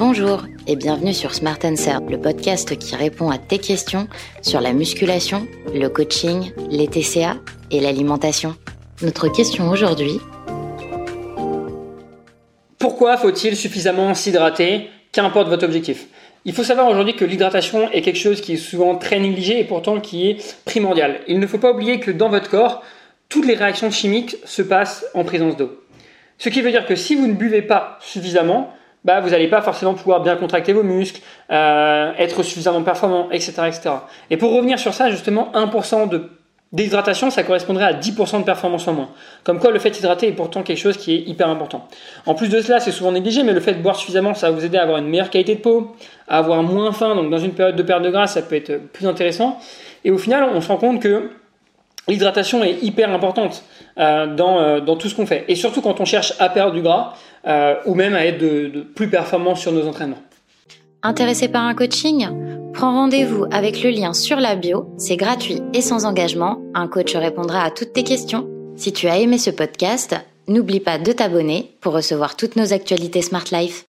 Bonjour et bienvenue sur Smart Answer, le podcast qui répond à tes questions sur la musculation, le coaching, les TCA et l'alimentation. Notre question aujourd'hui Pourquoi faut-il suffisamment s'hydrater? Qu'importe votre objectif. Il faut savoir aujourd'hui que l'hydratation est quelque chose qui est souvent très négligé et pourtant qui est primordial. Il ne faut pas oublier que dans votre corps, toutes les réactions chimiques se passent en présence d'eau. Ce qui veut dire que si vous ne buvez pas suffisamment, bah, vous n'allez pas forcément pouvoir bien contracter vos muscles, euh, être suffisamment performant, etc., etc. Et pour revenir sur ça, justement, 1% de ça correspondrait à 10% de performance en moins. Comme quoi, le fait d'hydrater est pourtant quelque chose qui est hyper important. En plus de cela, c'est souvent négligé, mais le fait de boire suffisamment, ça va vous aider à avoir une meilleure qualité de peau, à avoir moins faim. Donc, dans une période de perte de gras, ça peut être plus intéressant. Et au final, on se rend compte que l'hydratation est hyper importante euh, dans, euh, dans, tout ce qu'on fait. Et surtout quand on cherche à perdre du gras euh, ou même à être de, plus performant sur nos entraînements. Intéressé par un coaching? Prends rendez-vous avec le lien sur la bio, c'est gratuit et sans engagement. Un coach répondra à toutes tes questions. Si tu as aimé ce podcast, n'oublie pas de t'abonner pour recevoir toutes nos actualités Smart Life.